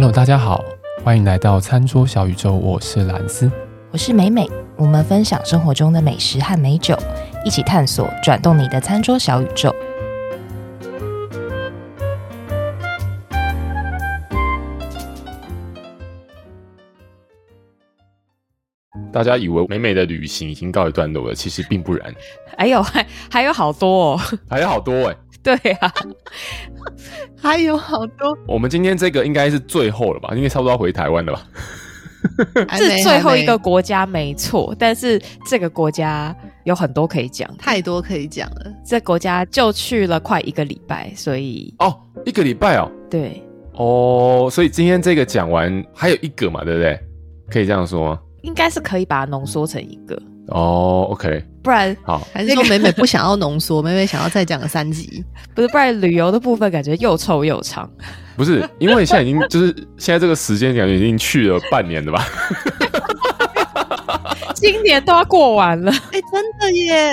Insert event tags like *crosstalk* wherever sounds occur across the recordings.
Hello，大家好，欢迎来到餐桌小宇宙，我是兰斯，我是美美，我们分享生活中的美食和美酒，一起探索转动你的餐桌小宇宙。大家以为美美的旅行已经告一段落了，其实并不然。*laughs* 还有还还有好多哦，还有好多哎、欸。对啊，还有好多。我们今天这个应该是最后了吧？应该差不多要回台湾了吧？是最后一个国家没错，但是这个国家有很多可以讲，太多可以讲了。这国家就去了快一个礼拜，所以哦，一个礼拜哦，对，哦，所以今天这个讲完还有一个嘛，对不对？可以这样说吗？应该是可以把它浓缩成一个哦，OK，不然好，还是说美美不想要浓缩，美美想要再讲个三集，*laughs* 不是，不然旅游的部分感觉又臭又长，不是，因为现在已经就是现在这个时间感觉已经去了半年了吧，今年都要过完了，哎、欸，真的耶，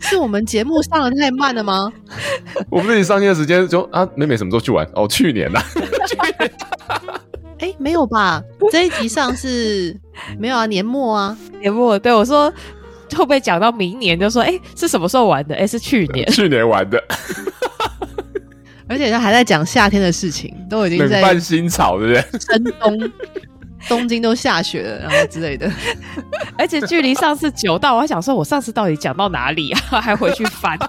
*laughs* 是我们节目上的太慢了吗？我们自己上线的时间就啊，美美什么时候去玩？哦，去年啦。*laughs* 去年哎、欸，没有吧？这一集上是 *laughs* 没有啊，年末啊，年末。对我说，会不会讲到明年？就说，哎、欸，是什么时候玩的？哎、欸，是去年，去年玩的。而且他还在讲夏天的事情，都已经在办新草，对不对？深冬，东京都下雪了，然后之类的。而且距离上次久到，我还想说，我上次到底讲到哪里啊？还回去翻。*laughs*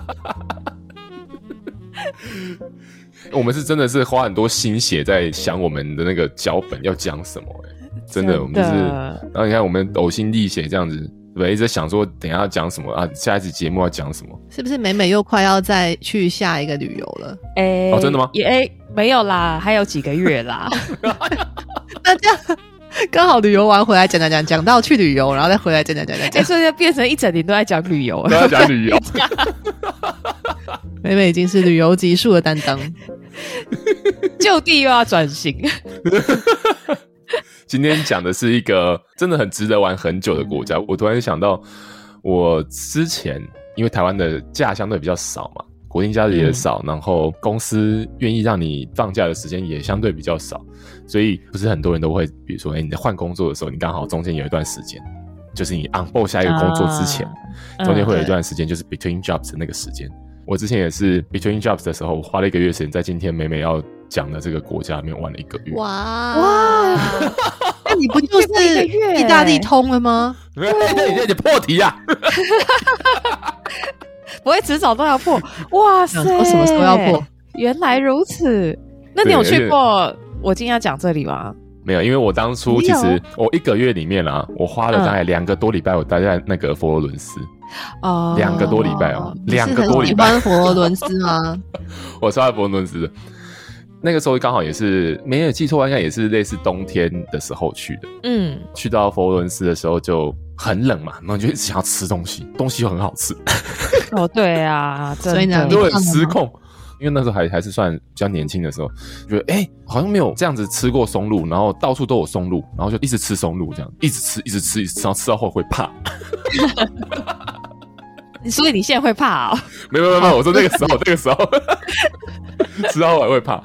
我们是真的是花很多心血在想我们的那个脚本要讲什么真的，我们就是，然后你看我们呕心沥血这样子，对？一直在想说等一下要讲什么啊，下一次节目要讲什么？是不是美美又快要再去下一个旅游了？哎、欸，哦，真的吗？也哎、欸，没有啦，还有几个月啦。*laughs* *laughs* 那这样刚好旅游完回来讲讲讲讲到去旅游，然后再回来讲讲讲讲讲，所以就变成一整年都在讲旅游，都在讲旅游。*laughs* 美美已经是旅游集数的担当，*laughs* 就地又要转型。*laughs* 今天讲的是一个真的很值得玩很久的国家。我突然想到，我之前因为台湾的假相对比较少嘛，国定假日也少，嗯、然后公司愿意让你放假的时间也相对比较少，所以不是很多人都会，比如说，哎、欸，你在换工作的时候，你刚好中间有一段时间，就是你 onboard 下一个工作之前，啊、中间会有一段时间，就是 between jobs 的那个时间。我之前也是 between jobs 的时候，我花了一个月时间在今天美美要讲的这个国家里面玩了一个月。哇哇！那你不就是 *laughs* 意大利通了吗？对，你你破题啊！*laughs* 不会迟早都要破。哇塞！我什么时候要破？原来如此。那你有去过我今天要讲这里吗？没有，因为我当初其实我一个月里面啊，我花了大概两个多礼拜，我待在那个佛罗伦斯。哦，两个多礼拜哦，两个多礼拜。很喜欢佛罗伦斯吗？*laughs* 我超爱佛罗伦斯的。那个时候刚好也是没有记错，应该也是类似冬天的时候去的。嗯，去到佛罗伦斯的时候就很冷嘛，然后就一直想要吃东西，东西又很好吃。哦，对啊，所以呢，就很失控。因为那时候还还是算比较年轻的时候，觉得哎、好像没有这样子吃过松露，然后到处都有松露，然后就一直吃松露，这样一直吃，一直吃，一直吃，然后吃到后会怕。*laughs* 所以你现在会怕哦？没有没有没有，我说那个时候 *laughs* 那个时候 *laughs* 吃到后还会怕。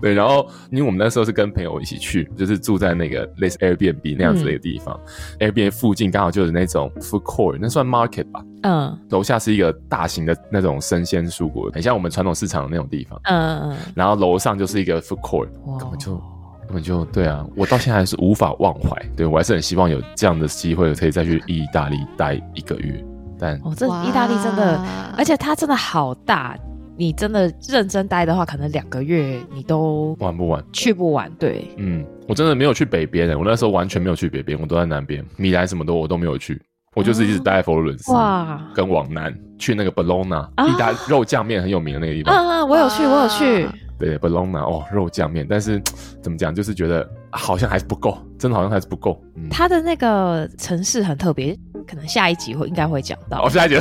对，然后因为我们那时候是跟朋友一起去，就是住在那个类似 Airbnb 那样子的一个地方，嗯，Airbnb 附近刚好就是那种 food court，那算 market 吧。嗯。楼下是一个大型的那种生鲜蔬果，很像我们传统市场的那种地方。嗯嗯。然后楼上就是一个 food court，根本就根本就对啊！我到现在还是无法忘怀。对，我还是很希望有这样的机会，可以再去意大利待一个月。哦，这意大利真的，而且它真的好大，你真的认真待的话，可能两个月你都玩不完，去不完。对，嗯，我真的没有去北边诶，我那时候完全没有去北边，我都在南边，米兰什么的我都没有去，我就是一直待在佛罗伦斯，哇，跟往南去那个 Bologna，意大利肉酱面很有名的那个地方。嗯嗯，我有去，我有去。对，Bologna 哦，肉酱面，但是怎么讲，就是觉得好像还是不够，真的好像还是不够。嗯，它的那个城市很特别。可能下一集会应该会讲到。哦，下一集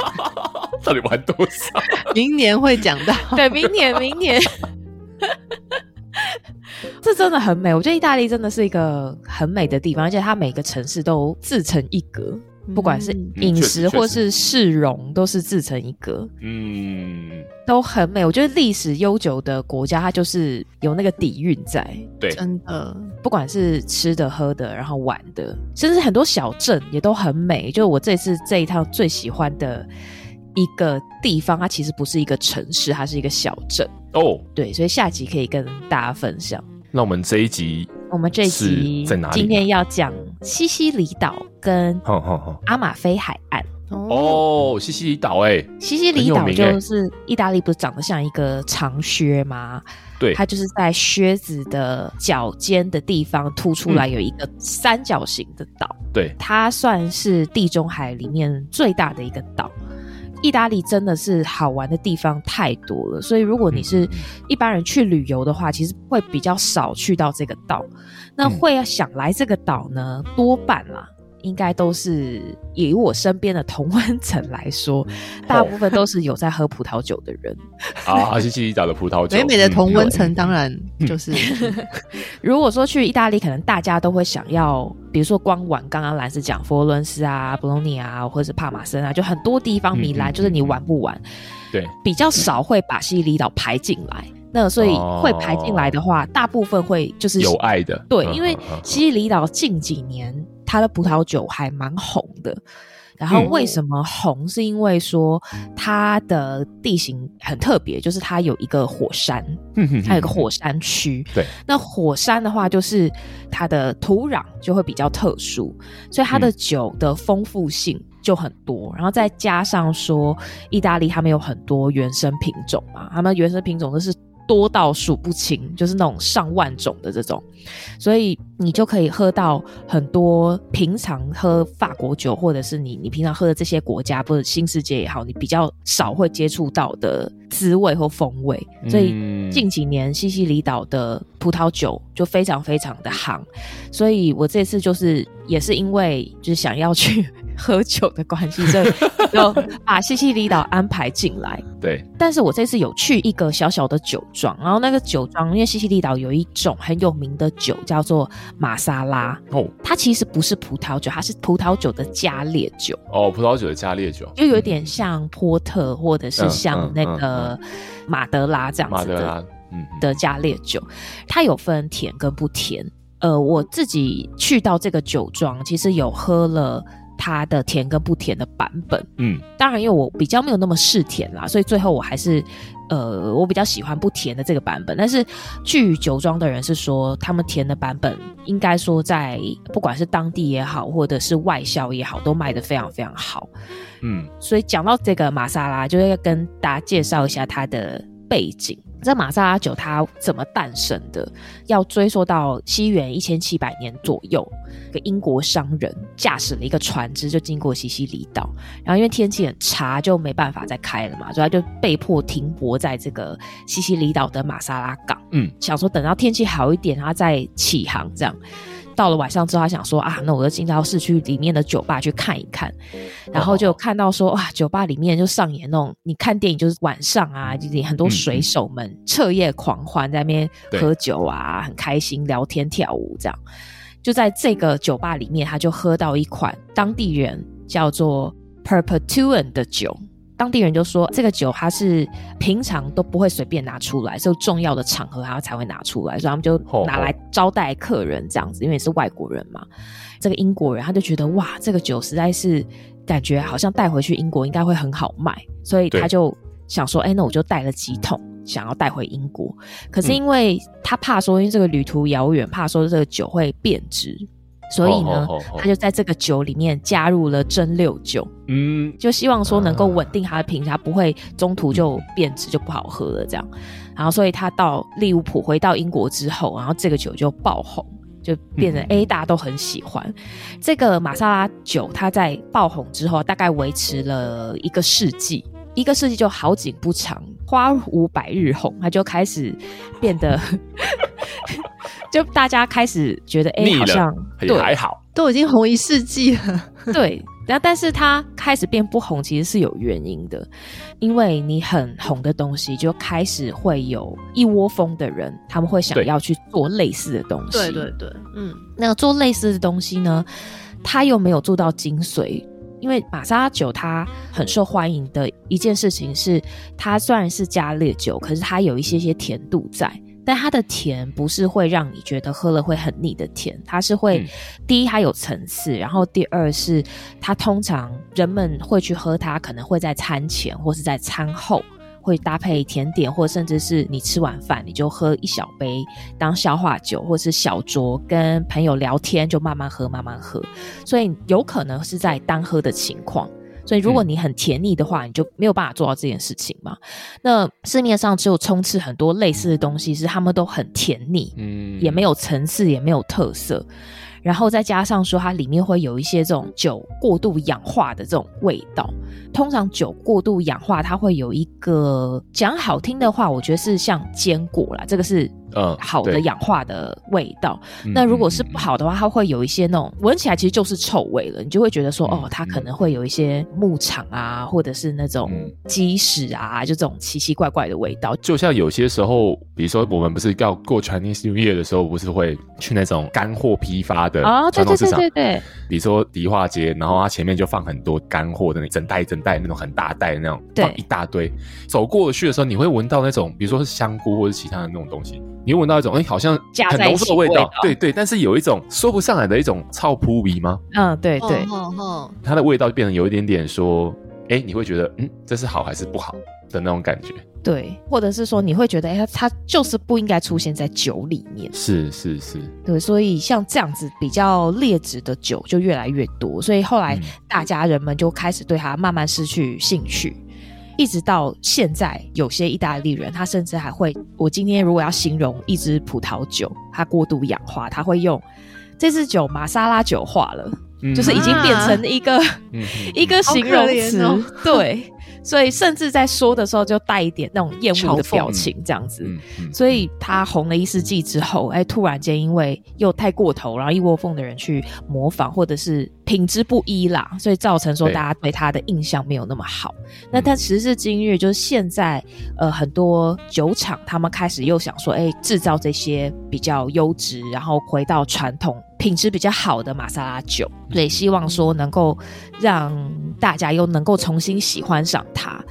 *laughs* 到底玩多少？*laughs* 明年会讲到。对，明年，明年。*laughs* 这真的很美，我觉得意大利真的是一个很美的地方，而且它每个城市都自成一格。不管是饮食或是市容，都是自成一格。嗯，都很美。我觉得历史悠久的国家，它就是有那个底蕴在。对，真的，不管是吃的、喝的，然后玩的，甚至很多小镇也都很美。就是我这次这一趟最喜欢的一个地方，它其实不是一个城市，它是一个小镇。哦，对，所以下集可以跟大家分享。那我们这一集，我们这一集在哪里？今天要讲西西里岛跟阿马菲海岸。哦，西西里岛，哎，西西里岛就是意大利，不是长得像一个长靴吗？对，它就是在靴子的脚尖的地方凸出来有一个三角形的岛。对，它算是地中海里面最大的一个岛。意大利真的是好玩的地方太多了，所以如果你是一般人去旅游的话，其实会比较少去到这个岛。那会想来这个岛呢，多半啦。应该都是以我身边的同温层来说，大部分都是有在喝葡萄酒的人啊。西西里岛的葡萄酒，北美的同温层当然就是。*laughs* 如果说去意大利，可能大家都会想要，比如说光玩刚刚兰斯讲佛罗伦斯啊、布隆尼啊，或者是帕马森啊，就很多地方米兰，就是你玩不玩？对，比较少会把西西里岛排进来。那所以会排进来的话，大部分会就是有爱的。对，因为西西里岛近几年。它的葡萄酒还蛮红的，然后为什么红？是因为说它的地形很特别，就是它有一个火山，它有一个火山区。对，那火山的话，就是它的土壤就会比较特殊，所以它的酒的丰富性就很多。然后再加上说，意大利他们有很多原生品种嘛，他们原生品种都是。多到数不清，就是那种上万种的这种，所以你就可以喝到很多平常喝法国酒，或者是你你平常喝的这些国家，或者新世界也好，你比较少会接触到的滋味或风味。所以近几年西西里岛的葡萄酒就非常非常的行，所以我这次就是也是因为就是想要去。*laughs* 喝酒的关系，所以就把西西里岛安排进来。对，但是我这次有去一个小小的酒庄，然后那个酒庄，因为西西里岛有一种很有名的酒叫做马萨拉。哦，它其实不是葡萄酒，它是葡萄酒的加烈酒。哦，葡萄酒的加烈酒，就有点像波特或者是像那个马德拉这样子的，嗯、的加烈酒，它有分甜跟不甜。呃，我自己去到这个酒庄，其实有喝了。它的甜跟不甜的版本，嗯，当然因为我比较没有那么嗜甜啦，所以最后我还是，呃，我比较喜欢不甜的这个版本。但是据酒庄的人是说，他们甜的版本应该说在不管是当地也好，或者是外销也好，都卖的非常非常好，嗯。所以讲到这个玛莎拉，就要跟大家介绍一下它的背景。这玛莎拉酒它怎么诞生的？要追溯到西元一千七百年左右，一个英国商人驾驶了一个船只就经过西西里岛，然后因为天气很差，就没办法再开了嘛，所以他就被迫停泊在这个西西里岛的玛莎拉港。嗯，想说等到天气好一点，他再起航这样。到了晚上之后，他想说啊，那我就进到市区里面的酒吧去看一看，然后就看到说哇，酒吧里面就上演那种你看电影就是晚上啊，就是很多水手们彻夜狂欢在那边喝酒啊，很开心聊天跳舞这样。就在这个酒吧里面，他就喝到一款当地人叫做 Perpetuan 的酒。当地人就说，这个酒他是平常都不会随便拿出来，是重要的场合他才会拿出来，所以他们就拿来招待客人这样子，因为是外国人嘛。这个英国人他就觉得哇，这个酒实在是感觉好像带回去英国应该会很好卖，所以他就想说，哎，那我就带了几桶，想要带回英国。可是因为他怕说，因为这个旅途遥远，怕说这个酒会变质。所以呢，他就在这个酒里面加入了蒸馏酒，嗯，就希望说能够稳定它的品质，它不会中途就变质就不好喝了这样。然后，所以他到利物浦回到英国之后，然后这个酒就爆红，就变成 A 大家都很喜欢。这个玛萨拉酒，它在爆红之后，大概维持了一个世纪，一个世纪就好景不长，花无百日红，它就开始变得。就大家开始觉得，哎、欸，好像对还好，都已经红一世纪了。*laughs* 对，然后但是它开始变不红，其实是有原因的，因为你很红的东西，就开始会有一窝蜂的人，他们会想要去做类似的东西。对对对，嗯，那做类似的东西呢，他又没有做到精髓。因为玛莎拉酒它很受欢迎的一件事情是，它虽然是加烈酒，可是它有一些些甜度在。但它的甜不是会让你觉得喝了会很腻的甜，它是会，嗯、第一它有层次，然后第二是它通常人们会去喝它，可能会在餐前或是在餐后会搭配甜点，或甚至是你吃完饭你就喝一小杯当消化酒，或是小酌跟朋友聊天就慢慢喝慢慢喝，所以有可能是在单喝的情况。所以，如果你很甜腻的话，你就没有办法做到这件事情嘛。那市面上只有充斥很多类似的东西，是他们都很甜腻，嗯，也没有层次，也没有特色。然后再加上说，它里面会有一些这种酒过度氧化的这种味道。通常酒过度氧化，它会有一个讲好听的话，我觉得是像坚果啦，这个是。嗯，好的氧化的味道。嗯、那如果是不好的话，它会有一些那种闻起来其实就是臭味了。你就会觉得说，嗯、哦，它可能会有一些牧场啊，或者是那种鸡屎啊，就这种奇奇怪怪的味道。就像有些时候，比如说我们不是要过 Chinese New Year 的时候，不是会去那种干货批发的传统市场？对对对对对。比如说迪化街，然后它前面就放很多干货的那整袋整袋那种很大袋的那种，放一大堆。走过去的时候，你会闻到那种，比如说是香菇或者其他的那种东西。你会闻到一种，哎、欸，好像很浓厚的味道，味道对对，但是有一种说不上来的一种臭扑鼻吗？嗯，对对，它的味道就变成有一点点说，哎、欸，你会觉得，嗯，这是好还是不好的那种感觉？对，或者是说你会觉得，哎、欸，它就是不应该出现在酒里面。是是是，对，所以像这样子比较劣质的酒就越来越多，所以后来大家人们就开始对它慢慢失去兴趣。一直到现在，有些意大利人，他甚至还会，我今天如果要形容一支葡萄酒，它过度氧化，他会用这支酒玛莎拉酒化了，嗯、就是已经变成一个、啊、一个形容词，哦、对。所以甚至在说的时候就带一点那种厌恶的表情，这样子。所以他红了一世纪之后，哎，突然间因为又太过头，然后一窝蜂的人去模仿，或者是品质不一啦，所以造成说大家对他的印象没有那么好。对那但时至今日，就是现在，呃，很多酒厂他们开始又想说，哎，制造这些比较优质，然后回到传统。品质比较好的玛莎拉酒，所以希望说能够让大家又能够重新喜欢上它。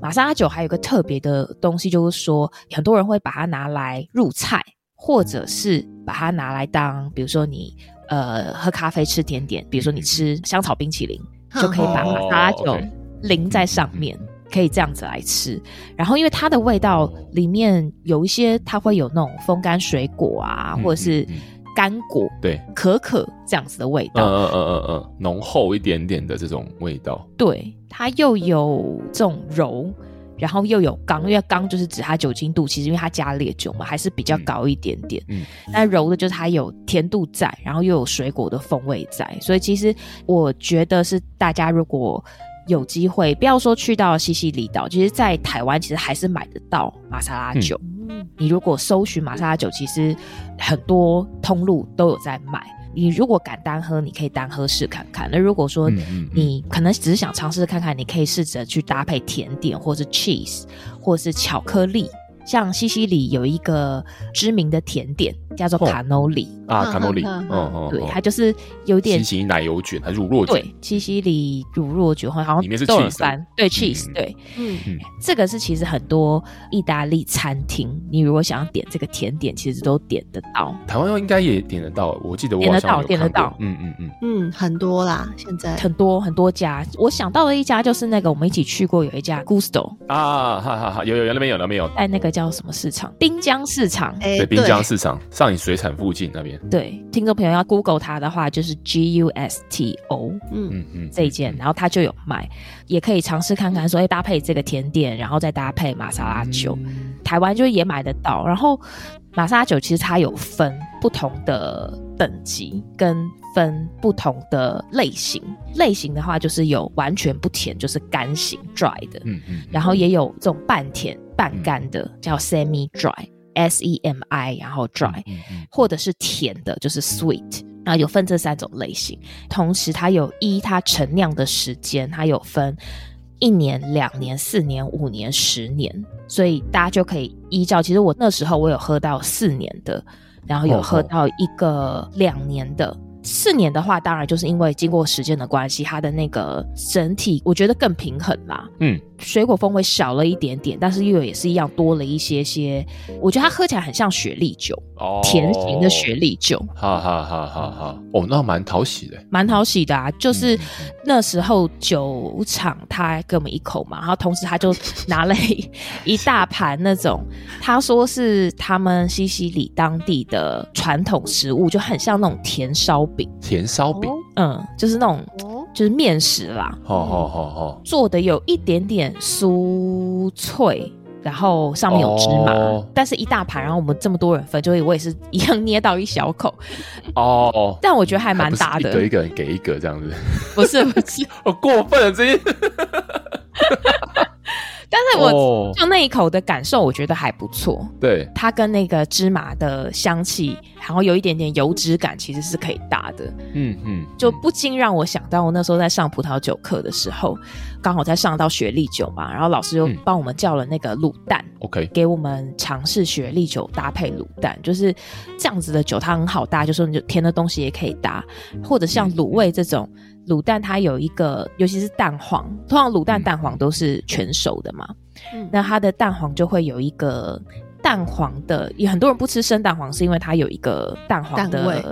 玛莎拉酒还有个特别的东西，就是说很多人会把它拿来入菜，或者是把它拿来当，比如说你呃喝咖啡吃甜点，比如说你吃香草冰淇淋，就可以把玛莎拉酒淋在上面，可以这样子来吃。然后因为它的味道里面有一些，它会有那种风干水果啊，或者是。干果对，可可这样子的味道，嗯嗯嗯嗯嗯，浓厚一点点的这种味道，对，它又有这种柔，然后又有刚，因为刚就是指它酒精度，其实因为它加烈酒嘛，还是比较高一点点，嗯，那柔的就是它有甜度在，然后又有水果的风味在，所以其实我觉得是大家如果有机会，不要说去到西西里岛，其实在台湾其实还是买得到玛莎拉酒。嗯你如果搜寻玛莎拉酒，其实很多通路都有在卖。你如果敢单喝，你可以单喝试看看。那如果说你可能只是想尝试看看，你可以试着去搭配甜点，或是 cheese，或是巧克力。像西西里有一个知名的甜点叫做卡诺里。啊，卡诺里，嗯嗯，对，它就是有点西西里奶油卷还是乳酪卷？对，西西里乳酪卷好像里面是 cheese，对 cheese，对，嗯。嗯，这个是其实很多意大利餐厅，你如果想要点这个甜点，其实都点得到。台湾应该也点得到，我记得我点得到，点得到，嗯嗯嗯。嗯，很多啦，现在。很多很多家，我想到的一家就是那个我们一起去过有一家 Gusto 啊，哈哈哈，有有有那边有那边有，在那个。叫什么市场？滨江市场。哎，对，滨江市场上影水产附近那边。对，听众朋友要 Google 它的话，就是 G U S T O，嗯嗯嗯，这一件，然后它就有卖，也可以尝试看看，说哎，搭配这个甜点，然后再搭配玛莎拉酒，嗯、台湾就也买得到。然后玛莎拉酒其实它有分不同的等级，跟分不同的类型。类型的话，就是有完全不甜，就是干型 dry 的，嗯嗯，嗯然后也有这种半甜。半干的叫 semi dry，S E M I，然后 dry，或者是甜的，就是 sweet，然后有分这三种类型。同时，它有一它陈酿的时间，它有分一年、两年、四年、五年、十年，所以大家就可以依照。其实我那时候我有喝到四年的，然后有喝到一个两年的。四年的话，当然就是因为经过时间的关系，它的那个整体我觉得更平衡啦。嗯，水果风味少了一点点，但是又也是一样多了一些些。我觉得它喝起来很像雪莉酒，哦，甜型的雪莉酒。哈哈哈哈哈！哦，那蛮讨喜的，蛮讨喜的啊。就是那时候酒厂他给我们一口嘛，然后同时他就拿了一 *laughs* 一大盘那种，他说是他们西西里当地的传统食物，就很像那种甜烧。饼。甜烧饼，嗯，就是那种，就是面食啦。好好好好，做的有一点点酥脆，然后上面有芝麻，哦、但是一大盘，然后我们这么多人分，就我也是一样捏到一小口。哦，但我觉得还蛮大的，一个一个人给一个这样子，不是不是，*laughs* 我过分了这些。但是我就那一口的感受，我觉得还不错。对，它跟那个芝麻的香气，然后有一点点油脂感，其实是可以搭的。嗯嗯，就不禁让我想到我那时候在上葡萄酒课的时候，刚好在上到雪莉酒嘛，然后老师又帮我们叫了那个卤蛋，OK，给我们尝试雪莉酒搭配卤蛋，就是这样子的酒，它很好搭，就说你就甜的东西也可以搭，或者像卤味这种。卤蛋它有一个，尤其是蛋黄，通常卤蛋蛋黄都是全熟的嘛，嗯，那它的蛋黄就会有一个蛋黄的，有很多人不吃生蛋黄，是因为它有一个蛋黄的，味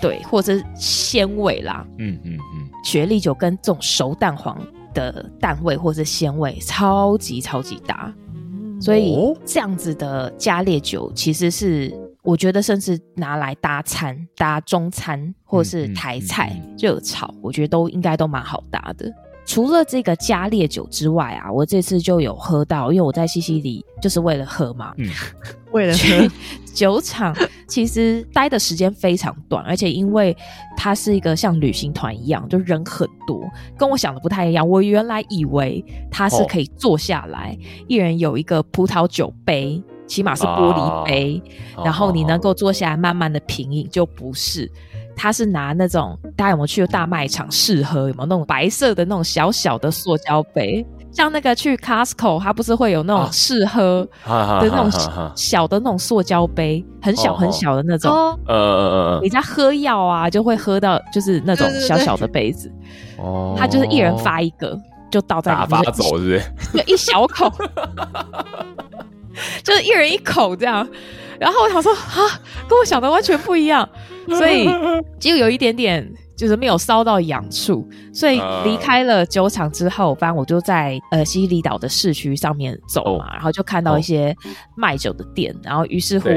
对，或者是鲜味啦，嗯嗯嗯，雪莉酒跟这种熟蛋黄的蛋味或者是鲜味超级超级搭，所以这样子的加烈酒其实是。我觉得甚至拿来搭餐、搭中餐或者是台菜热炒，我觉得都应该都蛮好搭的。除了这个加烈酒之外啊，我这次就有喝到，因为我在西西里就是为了喝嘛，嗯，为了喝。酒厂其实待的时间非常短，而且因为它是一个像旅行团一样，就人很多，跟我想的不太一样。我原来以为它是可以坐下来，哦、一人有一个葡萄酒杯。起码是玻璃杯，啊、然后你能够坐下来慢慢的品饮，就不是，他是拿那种大家有没有去过大卖场试喝？有没有那种白色的那种小小的塑胶杯？像那个去 Costco，它不是会有那种试喝的那种小的那种塑胶杯，很小很小的那种。呃呃呃，你在喝药啊，就会喝到就是那种小小的杯子。哦，他就是一人发一个，就倒在里面，打发走是不是？*laughs* 就一小口。*laughs* *laughs* *laughs* 就是一人一口这样，然后我想说啊，跟我想的完全不一样，*laughs* 所以就有一点点就是没有烧到痒处，所以离开了酒厂之后，反正我就在呃西西里岛的市区上面走嘛，然后就看到一些卖酒的店，然后于是乎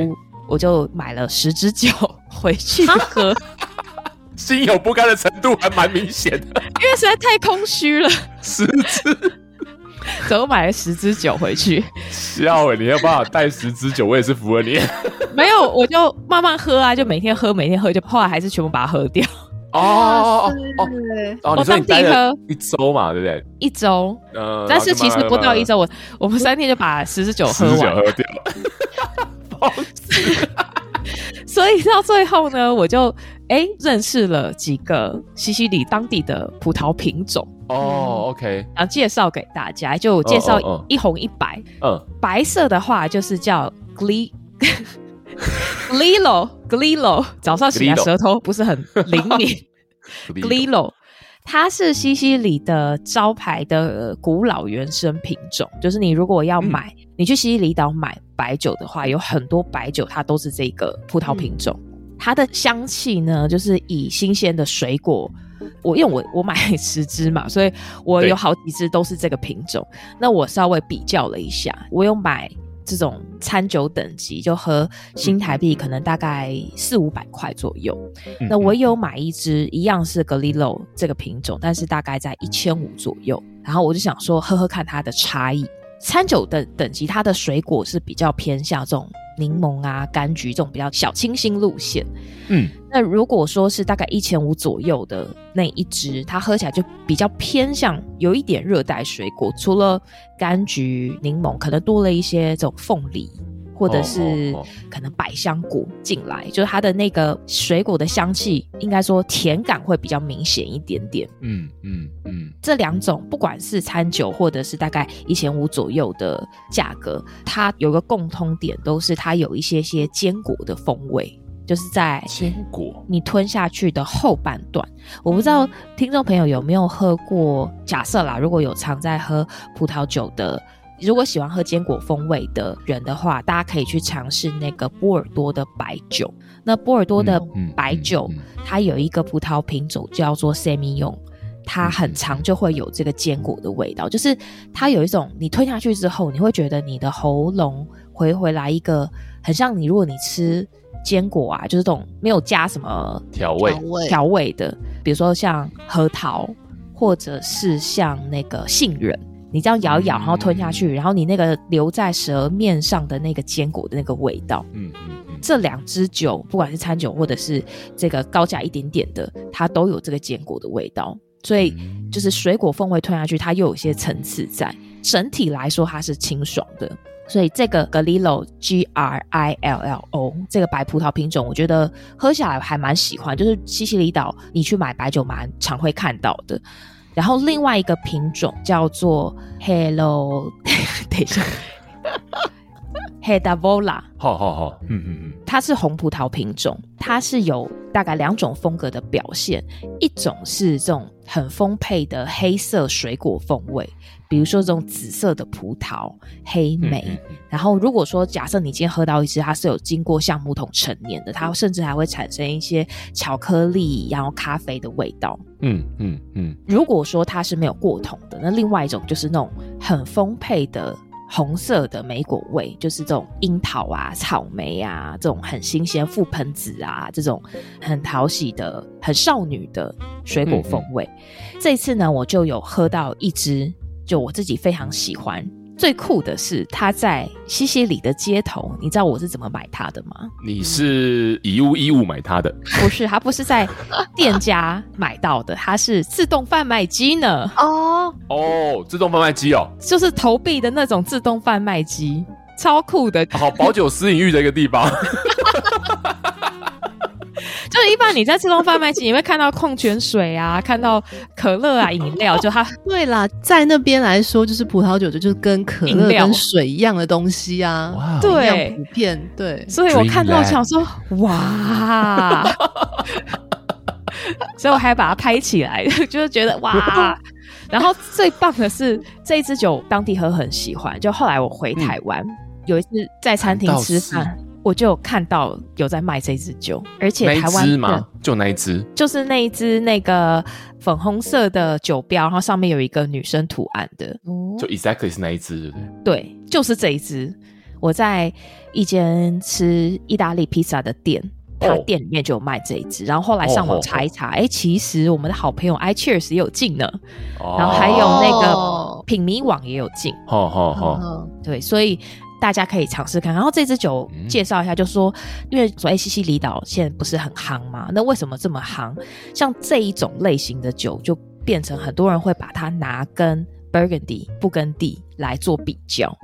我就买了十支酒回去喝，*laughs* 心有不甘的程度还蛮明显的，因为实在太空虚了，十支。所以我买了十支酒回去，笑诶，你要帮我带十支酒，我也是服了你。*laughs* 没有，我就慢慢喝啊，就每天喝，每天喝，就后来还是全部把它喝掉。哦哦哦哦！我当地喝一周嘛，对不对？一周，呃，但是其实不到一周，我我们三天就把十支酒喝完，喝掉了。*laughs* 所以到最后呢，我就哎认识了几个西西里当地的葡萄品种。哦，OK，然后介绍给大家，就介绍一红一白。嗯，白色的话就是叫 Gli Glilo Glilo，早上起来舌头不是很灵敏。*laughs* Glilo，它是西西里的招牌的古老原生品种，就是你如果要买，你去西西里岛买白酒的话，有很多白酒它都是这个葡萄品种。它的香气呢，就是以新鲜的水果。我因为我我买 *laughs* 十支嘛，所以我有好几支都是这个品种。那我稍微比较了一下，我有买这种餐酒等级，就和新台币可能大概四五百块左右。嗯、那我有买一支一样是格里洛这个品种，但是大概在一千五左右。然后我就想说，喝喝看它的差异。餐酒的等级，它的水果是比较偏向这种。柠檬啊，柑橘这种比较小清新路线，嗯，那如果说是大概一千五左右的那一支，它喝起来就比较偏向有一点热带水果，除了柑橘、柠檬，可能多了一些这种凤梨。或者是可能百香果进来，就是它的那个水果的香气，应该说甜感会比较明显一点点。嗯嗯嗯，这两种不管是餐酒或者是大概一千五左右的价格，它有个共通点，都是它有一些些坚果的风味。就是在坚果你吞下去的后半段。我不知道听众朋友有没有喝过，假设啦，如果有常在喝葡萄酒的，如果喜欢喝坚果风味的人的话，大家可以去尝试那个波尔多的白酒。那波尔多的白酒，嗯嗯嗯、它有一个葡萄品种叫做 Semillon，它很常就会有这个坚果的味道，就是它有一种你吞下去之后，你会觉得你的喉咙回回来一个很像你如果你吃坚果啊，就是这种没有加什么调味调味的，比如说像核桃或者是像那个杏仁。你这样咬一咬，然后吞下去，嗯、然后你那个留在舌面上的那个坚果的那个味道，嗯嗯这两支酒，不管是餐酒或者是这个高价一点点的，它都有这个坚果的味道，所以就是水果风味吞下去，它又有一些层次在，整体来说它是清爽的。所以这个 Grillo G R I L L O 这个白葡萄品种，我觉得喝下来还蛮喜欢，就是西西里岛你去买白酒蛮常会看到的。然后另外一个品种叫做 Hello，*laughs* 等一下，Hedavola，好好好，嗯嗯嗯，它是红葡萄品种，它是有大概两种风格的表现，一种是这种很丰沛的黑色水果风味。比如说这种紫色的葡萄、黑莓，嗯嗯、然后如果说假设你今天喝到一支，它是有经过橡木桶陈年的，它甚至还会产生一些巧克力、然后咖啡的味道。嗯嗯嗯。嗯嗯如果说它是没有过桶的，那另外一种就是那种很丰沛的红色的莓果味，就是这种樱桃啊、草莓啊这种很新鲜、覆盆子啊这种很讨喜的、很少女的水果风味。嗯嗯、这次呢，我就有喝到一支。就我自己非常喜欢，最酷的是它在西西里的街头，你知道我是怎么买它的吗？你是以物易物买它的？*laughs* 不是，它不是在店家买到的，它是自动贩卖机呢。哦哦，自动贩卖机哦，就是投币的那种自动贩卖机，超酷的，好保酒思淫欲的一个地方。*laughs* 就是一般你在自动贩卖机，你会看到矿泉水啊，看到可乐啊，饮料。就它对啦，在那边来说，就是葡萄酒就就是跟可乐跟水一样的东西啊，哇，对，普遍对。所以我看到想说，哇，*laughs* 所以我还把它拍起来，就是觉得哇。*laughs* 然后最棒的是这一支酒当地喝很喜欢，就后来我回台湾，嗯、有一次在餐厅吃饭。我就看到有在卖这支酒，而且台湾的吗？就那一支，就是那一支那个粉红色的酒标，然后上面有一个女生图案的，就 exactly 是那一支，对不对？对，就是这一支。我在一间吃意大利披萨的店，他店里面就有卖这一支。然后后来上网查一查，哎、oh, oh, oh, oh. 欸，其实我们的好朋友 iCheers 也有进呢，oh. 然后还有那个品迷网也有进，好好好，对，所以。大家可以尝试看，然后这支酒介绍一下，就是说，因为所谓西西里岛现在不是很夯嘛，那为什么这么夯？像这一种类型的酒，就变成很多人会把它拿跟 Burgundy 布根地来做比较。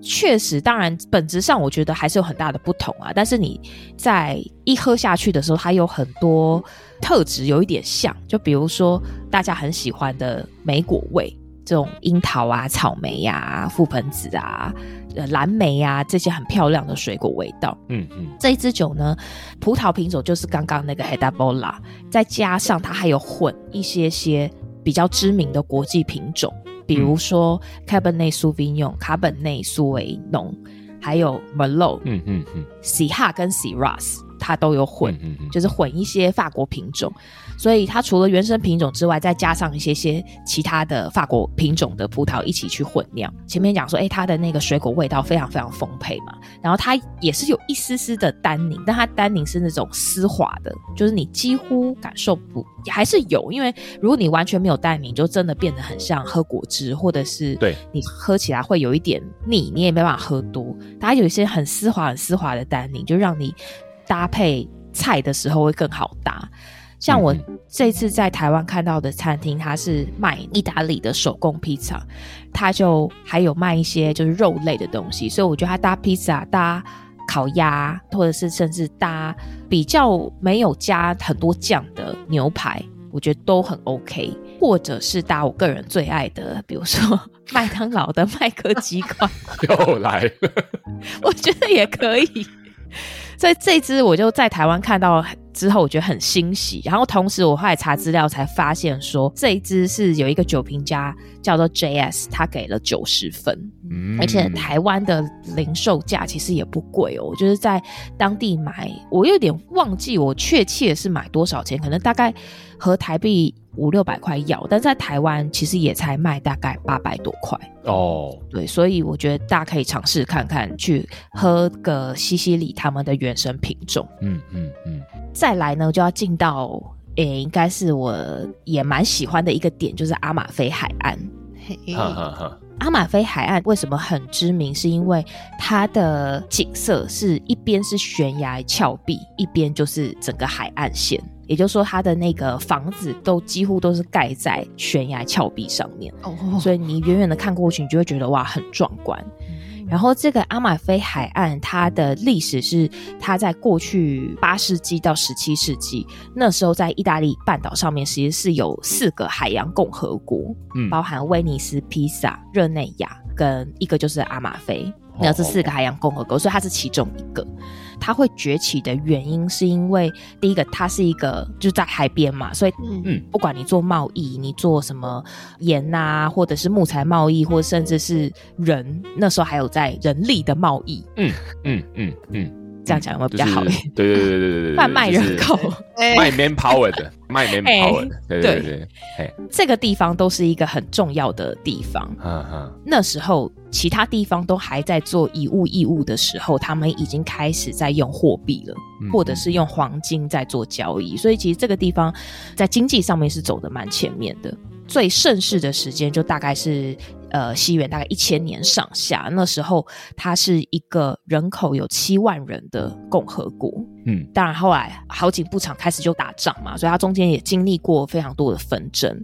确实，当然本质上我觉得还是有很大的不同啊。但是你在一喝下去的时候，它有很多特质有一点像，就比如说大家很喜欢的莓果味，这种樱桃啊、草莓呀、啊、覆盆子啊。呃，蓝莓啊，这些很漂亮的水果味道。嗯嗯，嗯这一支酒呢，葡萄品种就是刚刚那个 h e d a b o l a 再加上它还有混一些些比较知名的国际品种，比如说 Cabernet Sauvignon、卡本内苏维农，还有 Merlot，嗯嗯嗯，Syrah 跟 Shiraz 它都有混，嗯嗯嗯就是混一些法国品种。所以它除了原生品种之外，再加上一些些其他的法国品种的葡萄一起去混酿。前面讲说，哎，它的那个水果味道非常非常丰沛嘛，然后它也是有一丝丝的单宁，但它单宁是那种丝滑的，就是你几乎感受不，还是有，因为如果你完全没有单宁，就真的变得很像喝果汁，或者是对你喝起来会有一点腻，你也没办法喝多。它有一些很丝滑、很丝滑的单宁，就让你搭配菜的时候会更好搭。像我这次在台湾看到的餐厅，它是卖意大利的手工披萨，它就还有卖一些就是肉类的东西，所以我觉得它搭披萨、搭烤鸭，或者是甚至搭比较没有加很多酱的牛排，我觉得都很 OK。或者是搭我个人最爱的，比如说麦当劳的麦克鸡块，*laughs* 又来了，*laughs* 我觉得也可以。所以这支我就在台湾看到之后，我觉得很欣喜。然后同时，我后来查资料才发现说，这一支是有一个酒评家叫做 JS，他给了九十分。嗯，而且台湾的零售价其实也不贵哦，就是在当地买，我有点忘记我确切是买多少钱，可能大概和台币。五六百块要，但在台湾其实也才卖大概八百多块哦。对，所以我觉得大家可以尝试看看，去喝个西西里他们的原生品种。嗯嗯嗯。再来呢，就要进到诶、欸，应该是我也蛮喜欢的一个点，就是阿马菲海岸。哈哈哈。阿马菲海岸为什么很知名？是因为它的景色是一边是悬崖峭壁，一边就是整个海岸线。也就是说，它的那个房子都几乎都是盖在悬崖峭壁上面，oh. 所以你远远的看过去，你就会觉得哇，很壮观。嗯、然后，这个阿马菲海岸，它的历史是它在过去八世纪到十七世纪，那时候在意大利半岛上面，其实是有四个海洋共和国，嗯，包含威尼斯、披萨、热内亚跟一个就是阿马菲，那这四个海洋共和国，oh. 所以它是其中一个。它会崛起的原因，是因为第一个，它是一个就在海边嘛，所以嗯，不管你做贸易，你做什么盐啊，或者是木材贸易，或者甚至是人，那时候还有在人力的贸易，嗯嗯嗯嗯。这样讲有没有比较好一点？对对对对对对对，*laughs* 贩卖人口，卖 manpower 的，*laughs* 卖 manpower 的，对对对，对，这个地方都是一个很重要的地方。嗯嗯，那时候其他地方都还在做以物易物的时候，他们已经开始在用货币了，或者是用黄金在做交易。所以其实这个地方在经济上面是走的蛮前面的。最盛世的时间就大概是。呃，西元大概一千年上下，那时候它是一个人口有七万人的共和国。嗯，当然后来好景不长，开始就打仗嘛，所以它中间也经历过非常多的纷争。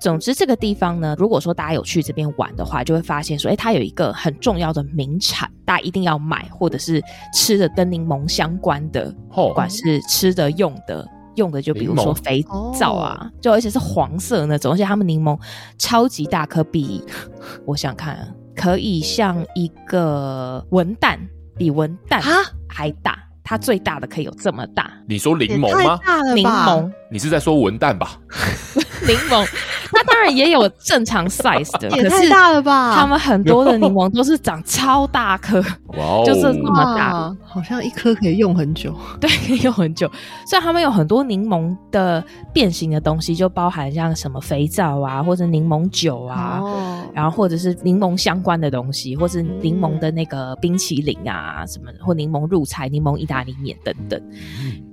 总之，这个地方呢，如果说大家有去这边玩的话，就会发现说，哎，它有一个很重要的名产，大家一定要买，或者是吃的跟柠檬相关的，不管是吃的用的。用的就比如说肥皂啊，就而且是黄色那种，而且他们柠檬超级大颗，比 *laughs* 我想看可以像一个文旦，比文旦还大，它最大的可以有这么大。你说柠檬吗？柠檬，你是在说文旦吧？*laughs* 柠檬。那当然也有正常 size 的，*laughs* 也太大了吧？他们很多的柠檬都是长超大颗，哇，就是这么大，好像一颗可以用很久。*laughs* 对，可以用很久。所以他们有很多柠檬的变形的东西，就包含像什么肥皂啊，或者柠檬酒啊，哦、然后或者是柠檬相关的东西，或是柠檬的那个冰淇淋啊什么的，或柠檬入菜、柠檬意大利面等等。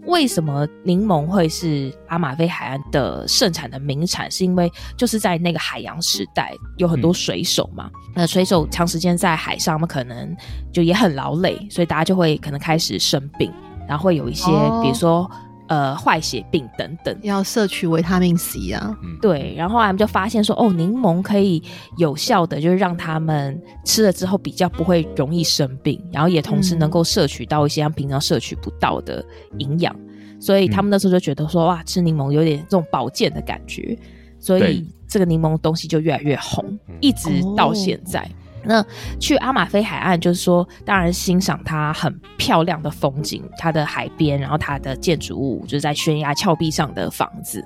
为什么柠檬会是阿马菲海岸的盛产的名产？是因为就是在那个海洋时代，有很多水手嘛。嗯、那水手长时间在海上，他们可能就也很劳累，所以大家就会可能开始生病，然后会有一些，哦、比如说。呃，坏血病等等，要摄取维他命 C 啊。对，然后他们就发现说，哦，柠檬可以有效的，就是让他们吃了之后比较不会容易生病，然后也同时能够摄取到一些他们平常摄取不到的营养，嗯、所以他们那时候就觉得说，哇，吃柠檬有点这种保健的感觉，所以这个柠檬东西就越来越红，一直到现在。哦那去阿马菲海岸，就是说，当然欣赏它很漂亮的风景，它的海边，然后它的建筑物，就是在悬崖峭壁上的房子。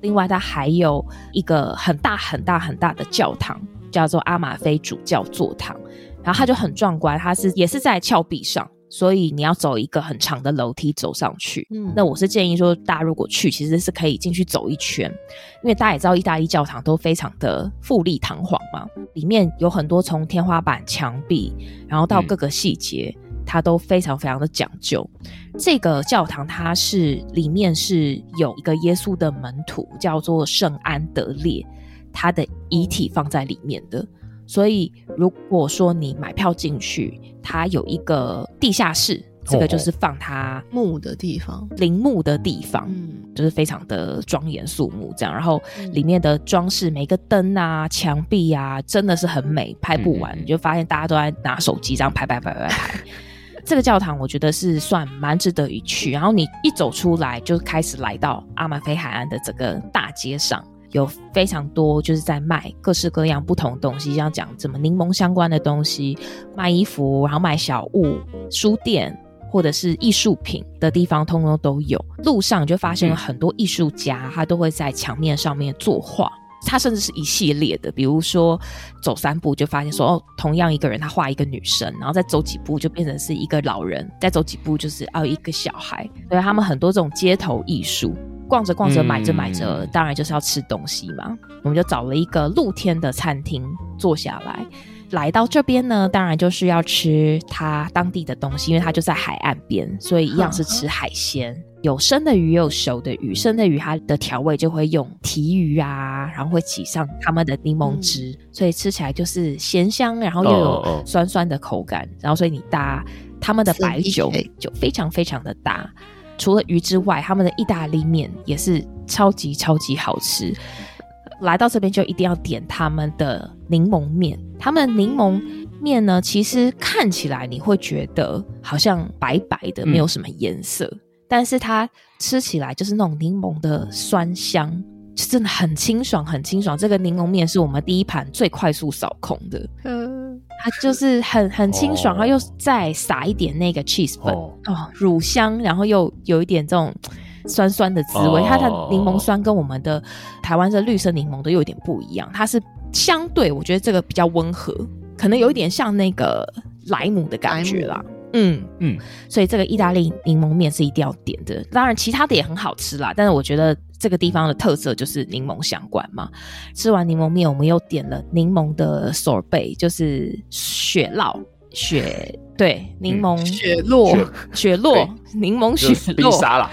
另外，它还有一个很大很大很大的教堂，叫做阿马菲主教座堂，然后它就很壮观，它是也是在峭壁上。所以你要走一个很长的楼梯走上去。嗯，那我是建议说，大家如果去，其实是可以进去走一圈，因为大家也知道，意大利教堂都非常的富丽堂皇嘛，里面有很多从天花板、墙壁，然后到各个细节，嗯、它都非常非常的讲究。这个教堂它是里面是有一个耶稣的门徒，叫做圣安德烈，他的遗体放在里面的。所以，如果说你买票进去，它有一个地下室，这个就是放他墓的地方，陵墓的地方，嗯，就是非常的庄严肃穆这样。然后里面的装饰，每个灯啊、墙壁啊，真的是很美，拍不完。你就发现大家都在拿手机这样拍拍拍拍拍。*laughs* 这个教堂我觉得是算蛮值得一去。然后你一走出来，就开始来到阿马菲海岸的这个大街上。有非常多就是在卖各式各样不同东西，像讲怎么柠檬相关的东西，卖衣服，然后卖小物，书店，或者是艺术品的地方，通通都有。路上就发现了很多艺术家，他都会在墙面上面作画。他甚至是一系列的，比如说走三步就发现说哦，同样一个人他画一个女生，然后再走几步就变成是一个老人，再走几步就是哦一个小孩。对，他们很多这种街头艺术，逛着逛着买着买着，嗯，当然就是要吃东西嘛。我们就找了一个露天的餐厅坐下来。来到这边呢，当然就是要吃它当地的东西，因为它就在海岸边，所以一样是吃海鲜，有生的鱼，也有熟的鱼。生的鱼它的调味就会用提鱼啊，然后会挤上他们的柠檬汁，嗯，所以吃起来就是咸香，然后又有酸酸的口感。然后所以你搭他们的白酒就非常非常的搭。除了鱼之外，他们的意大利面也是超级超级好吃。来到这边就一定要点他们的柠檬面。他们柠檬面呢，其实看起来你会觉得好像白白的，没有什么颜色，嗯，但是它吃起来就是那种柠檬的酸香，就真的很清爽，很清爽。这个柠檬面是我们第一盘最快速扫空的，嗯，它就是很很清爽，然后又再撒一点那个 cheese 粉哦，哦，乳香，然后又有一点这种。酸酸的滋味，它的柠檬酸跟我们的台湾的绿色柠檬都有点不一样。它是相对，我觉得这个比较温和，可能有一点像那个莱姆的感觉啦。嗯嗯，所以这个意大利柠檬面是一定要点的。当然，其他的也很好吃啦，但是我觉得这个地方的特色就是柠檬相关嘛。吃完柠檬面，我们又点了柠檬的 sorbet，就是雪酪雪，对，柠檬雪落雪落柠檬雪落冰沙啦。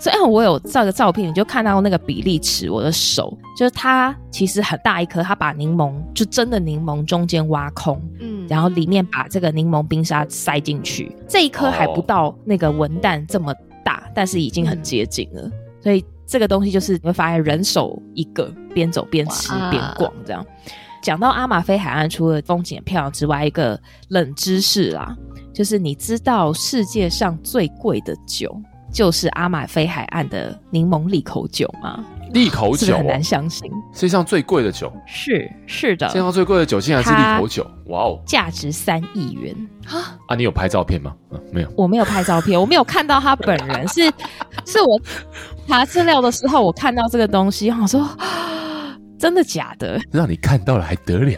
所以，我有照个照片，你就看到那个比例尺，我的手就是它，其实很大一颗，它把柠檬就真的柠檬中间挖空，嗯，然后里面把这个柠檬冰沙塞进去，这一颗还不到那个文旦这么大，但是已经很接近了。所以这个东西就是你会发现，人手一个，边走边吃边逛这样。讲到阿马菲海岸，除了风景漂亮之外，一个冷知识啦，就是你知道世界上最贵的酒，就是阿马菲海岸的柠檬利口酒吗？利口酒，很难相信。世界上最贵的酒是是的，世界上最贵的酒竟然是利口酒，哇哦，价值三亿元啊！啊，你有拍照片吗？嗯，没有，我没有拍照片，我没有看到他本人，是是我查资料的时候我看到这个东西，我说真的假的？让你看到了还得了？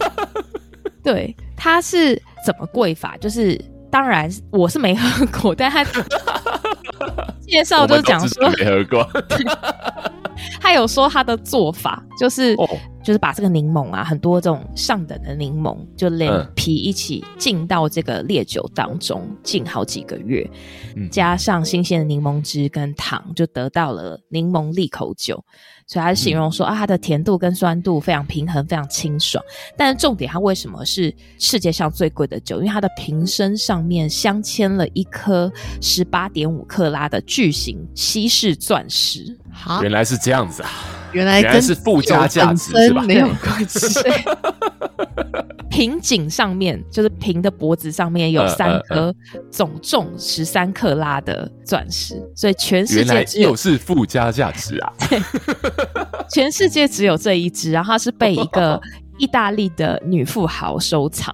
*laughs* 对，他是怎么贵法？就是。当然，我是没喝过，但他 *laughs* 介绍就讲说没喝过。*laughs* 他有说他的做法就是。Oh. 就是把这个柠檬啊，很多这种上等的柠檬，就连皮一起浸到这个烈酒当中，浸好几个月，嗯，加上新鲜的柠檬汁跟糖，就得到了柠檬利口酒。所以他形容说啊，它的甜度跟酸度非常平衡，非常清爽。但是重点，它为什么是世界上最贵的酒？因为它的瓶身上面镶嵌了一颗十八点五克拉的巨型稀世钻石。好，原来是这样子啊。原来，是附加价值是吧？没有关系。*laughs* 瓶颈上面就是瓶的脖子上面有三颗总重十三克拉的钻石，所以全世界只有是附加价值啊！*laughs* 全世界只有这一支，然后它是被一个 *laughs* 意大利的女富豪收藏，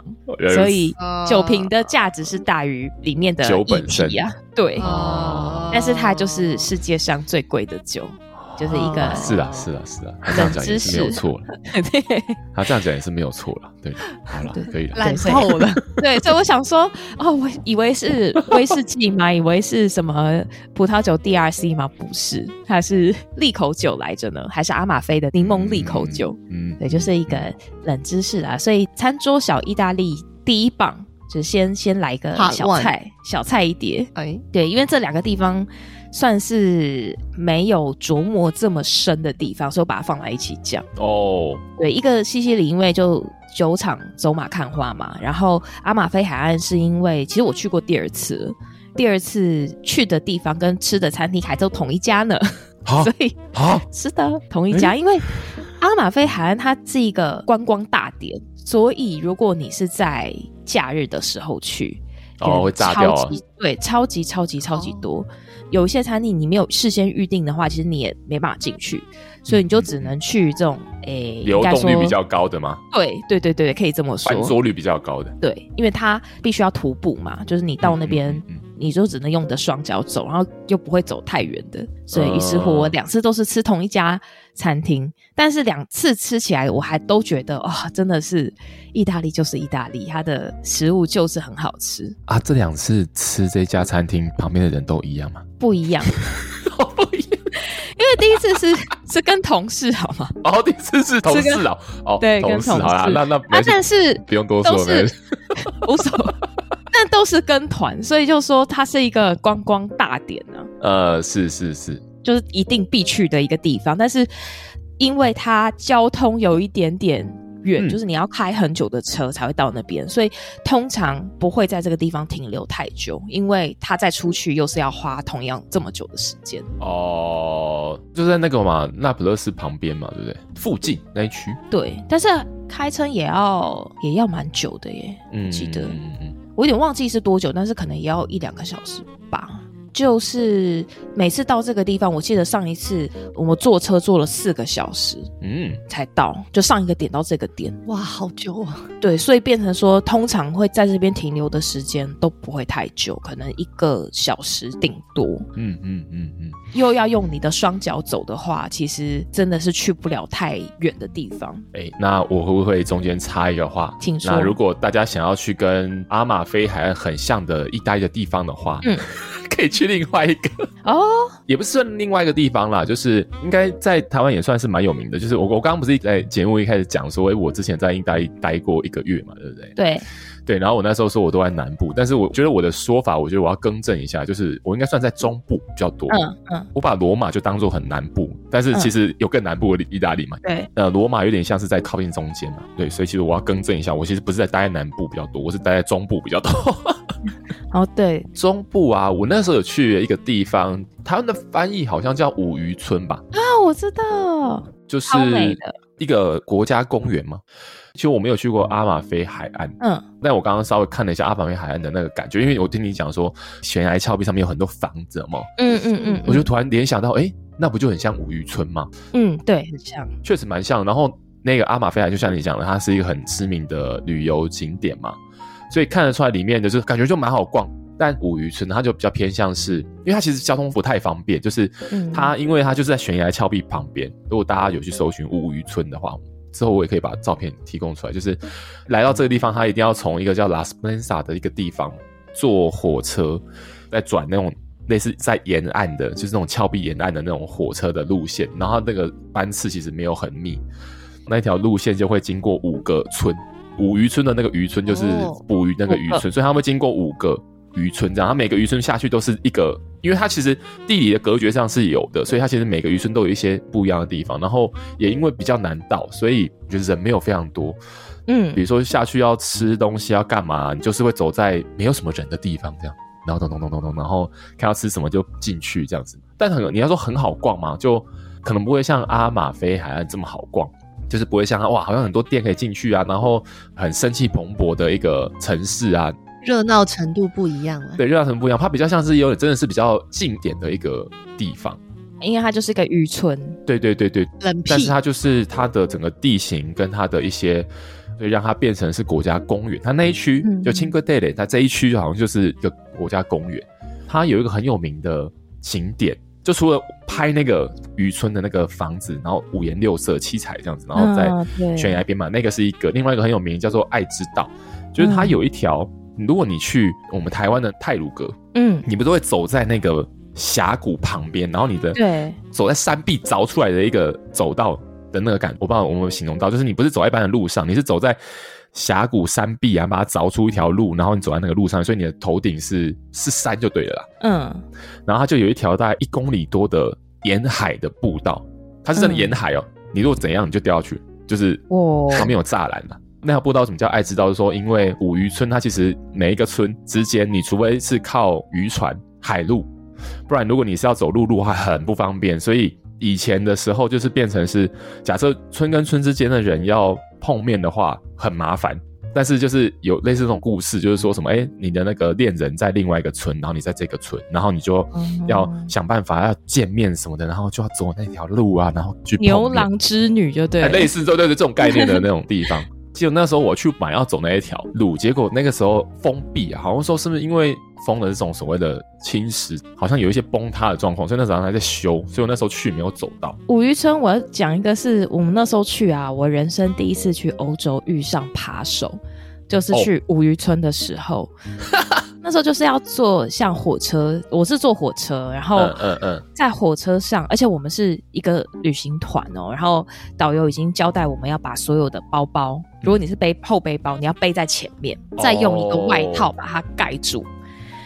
所以酒瓶的价值是大于里面的酒本身啊。对，但是它就是世界上最贵的酒。就是一个是啊是啊是啊，他这样讲也是没有错了。*laughs* 对，他这样讲也是没有错了。对，好了，可以了，烂透了。*laughs* 对，所以我想说，哦，我以为是威士忌嘛？以为是什么葡萄酒 DRC 嘛？不是，它是利口酒来着呢，还是阿玛菲的柠檬利口酒？嗯，对，就是一个冷知识啊。所以餐桌小意大利第一棒，就先先来一个小菜，小菜一碟。哎，对，因为这两个地方。算是没有琢磨这么深的地方，所以我把它放在一起讲。哦、oh.，对，一个西西里，因为就酒厂走马看花嘛，然后阿马菲海岸是因为其实我去过第二次，第二次去的地方跟吃的餐厅还都同一家呢，huh? *laughs* 所以啊，是的，同一家，欸、因为阿马菲海岸它是一个观光大点，所以如果你是在假日的时候去，哦、oh,，会炸掉啊，对，超级超级超级多。Oh. 有一些餐厅你没有事先预定的话，其实你也没办法进去，所以你就只能去这种诶、欸、流动率比较高的吗？对对对对，可以这么说。翻桌率比较高的。对，因为它必须要徒步嘛，就是你到那边你就只能用你的双脚走，然后又不会走太远的。所以于是乎，我两次都是吃同一家餐厅，但是两次吃起来，我还都觉得哇、哦，真的是意大利就是意大利，它的食物就是很好吃啊。这两次吃这家餐厅旁边的人都一样吗？不一样，*laughs* 不一样。因为第一次是是跟同事好吗？哦，第一次是同事哦，哦，对，同事好啦，那那啊，但是不用多说，都是无所谓，但都是跟团，所以就说它是一个观光大点呢、啊。呃，是是是，就是一定必去的一个地方，但是因为它交通有一点点。远、嗯、就是你要开很久的车才会到那边，所以通常不会在这个地方停留太久，因为他再出去又是要花同样这么久的时间。哦，就在那个嘛，那不勒斯旁边嘛，对不对？附近那一区。对，但是开车也要也要蛮久的耶，嗯，记得，我有点忘记是多久，但是可能也要一两个小时吧。就是每次到这个地方，我记得上一次我们坐车坐了四个小时，嗯，才到，就上一个点到这个点，哇，好久啊！对，所以变成说，通常会在这边停留的时间都不会太久，可能一个小时顶多。嗯嗯嗯嗯。又要用你的双脚走的话，其实真的是去不了太远的地方。哎、欸，那我会不会中间插一个话？请说。那如果大家想要去跟阿马菲海岸很像的意大利的地方的话，嗯。*laughs* 可以去另外一个哦，oh? 也不是算另外一个地方啦，就是应该在台湾也算是蛮有名的。就是我我刚刚不是在节目一开始讲说，哎，我之前在英大利待过一个月嘛，对不对？对对，然后我那时候说我都在南部，但是我觉得我的说法，我觉得我要更正一下，就是我应该算在中部比较多。嗯嗯，我把罗马就当做很南部，但是其实有更南部的意大利嘛。对，呃，罗马有点像是在靠近中间嘛。对，所以其实我要更正一下，我其实不是在待在南部比较多，我是待在中部比较多。*laughs* 哦，对，中部啊，我那时候有去一个地方，他们的翻译好像叫五渔村吧？啊，我知道，就是一个国家公园嘛。其实我没有去过阿马菲海岸，嗯，但我刚刚稍微看了一下阿马菲海岸的那个感觉，因为我听你讲说悬崖峭壁上面有很多房子嘛，嗯嗯嗯，我就突然联想到，哎、欸，那不就很像五渔村吗？嗯，对，很像，确实蛮像。然后那个阿马菲海，就像你讲的，它是一个很知名的旅游景点嘛。所以看得出来，里面的就是感觉就蛮好逛，但五渔村它就比较偏向是，因为它其实交通不太方便，就是它因为它就是在悬崖峭壁旁边。如果大家有去搜寻五渔村的话，之后我也可以把照片提供出来。就是来到这个地方，它一定要从一个叫 Las p l a n z a 的一个地方坐火车，再转那种类似在沿岸的，就是那种峭壁沿岸的那种火车的路线。然后那个班次其实没有很密，那条路线就会经过五个村。五渔村的那个渔村就是捕鱼那个渔村，oh. 所以他会经过五个渔村，这样，它每个渔村下去都是一个，因为它其实地理的隔绝上是有的，所以它其实每个渔村都有一些不一样的地方。然后也因为比较难到，所以就是人没有非常多。嗯，比如说下去要吃东西要干嘛，你就是会走在没有什么人的地方，这样，然后咚咚咚咚咚，然后看要吃什么就进去这样子。但很你要说很好逛嘛，就可能不会像阿马菲海岸这么好逛。就是不会像它哇，好像很多店可以进去啊，然后很生气蓬勃的一个城市啊，热闹程度不一样了。对，热闹程度不一样，它比较像是有点真的是比较近点的一个地方，因为它就是一个渔村。对对对对，冷。但是它就是它的整个地形跟它的一些，所以让它变成是国家公园。它那一区、嗯、就 Cinque Terre，它这一区好像就是一个国家公园。它有一个很有名的景点。就除了拍那个渔村的那个房子，然后五颜六色、七彩这样子，然后在悬崖边嘛，那个是一个。另外一个很有名，叫做爱之岛，就是它有一条，如果你去我们台湾的泰鲁阁，嗯，你不都会走在那个峡谷旁边，然后你的对走在山壁凿出来的一个走道的那个感，我不知道我们形容到，就是你不是走在一般的路上，你是走在。峡谷山壁啊，把它凿出一条路，然后你走在那个路上，所以你的头顶是是山就对了啦。嗯，然后它就有一条大概一公里多的沿海的步道，它是真的沿海哦。嗯、你如果怎样，你就掉下去，就是哦，旁边有栅栏嘛。那条步道怎么叫爱之道？就是说，因为五渔村它其实每一个村之间，你除非是靠渔船、海路，不然如果你是要走陆路的话，很不方便。所以以前的时候，就是变成是假设村跟村之间的人要。碰面的话很麻烦，但是就是有类似这种故事，就是说什么，哎、欸，你的那个恋人在另外一个村，然后你在这个村，然后你就要想办法要见面什么的，然后就要走那条路啊，然后去牛郎织女就对，类似对对对这种概念的那种地方。记得那时候我去买要走那一条路，结果那个时候封闭啊，好像说是不是因为封了这种所谓的侵蚀，好像有一些崩塌的状况，所以那时候还在修，所以我那时候去没有走到。五渔村，我要讲一个是我们那时候去啊，我人生第一次去欧洲遇上扒手，就是去五渔村的时候。Oh. 那时候就是要坐像火车，我是坐火车，然后嗯嗯，在火车上，而且我们是一个旅行团哦，然后导游已经交代我们要把所有的包包，如果你是背后背包，你要背在前面，再用一个外套把它盖住，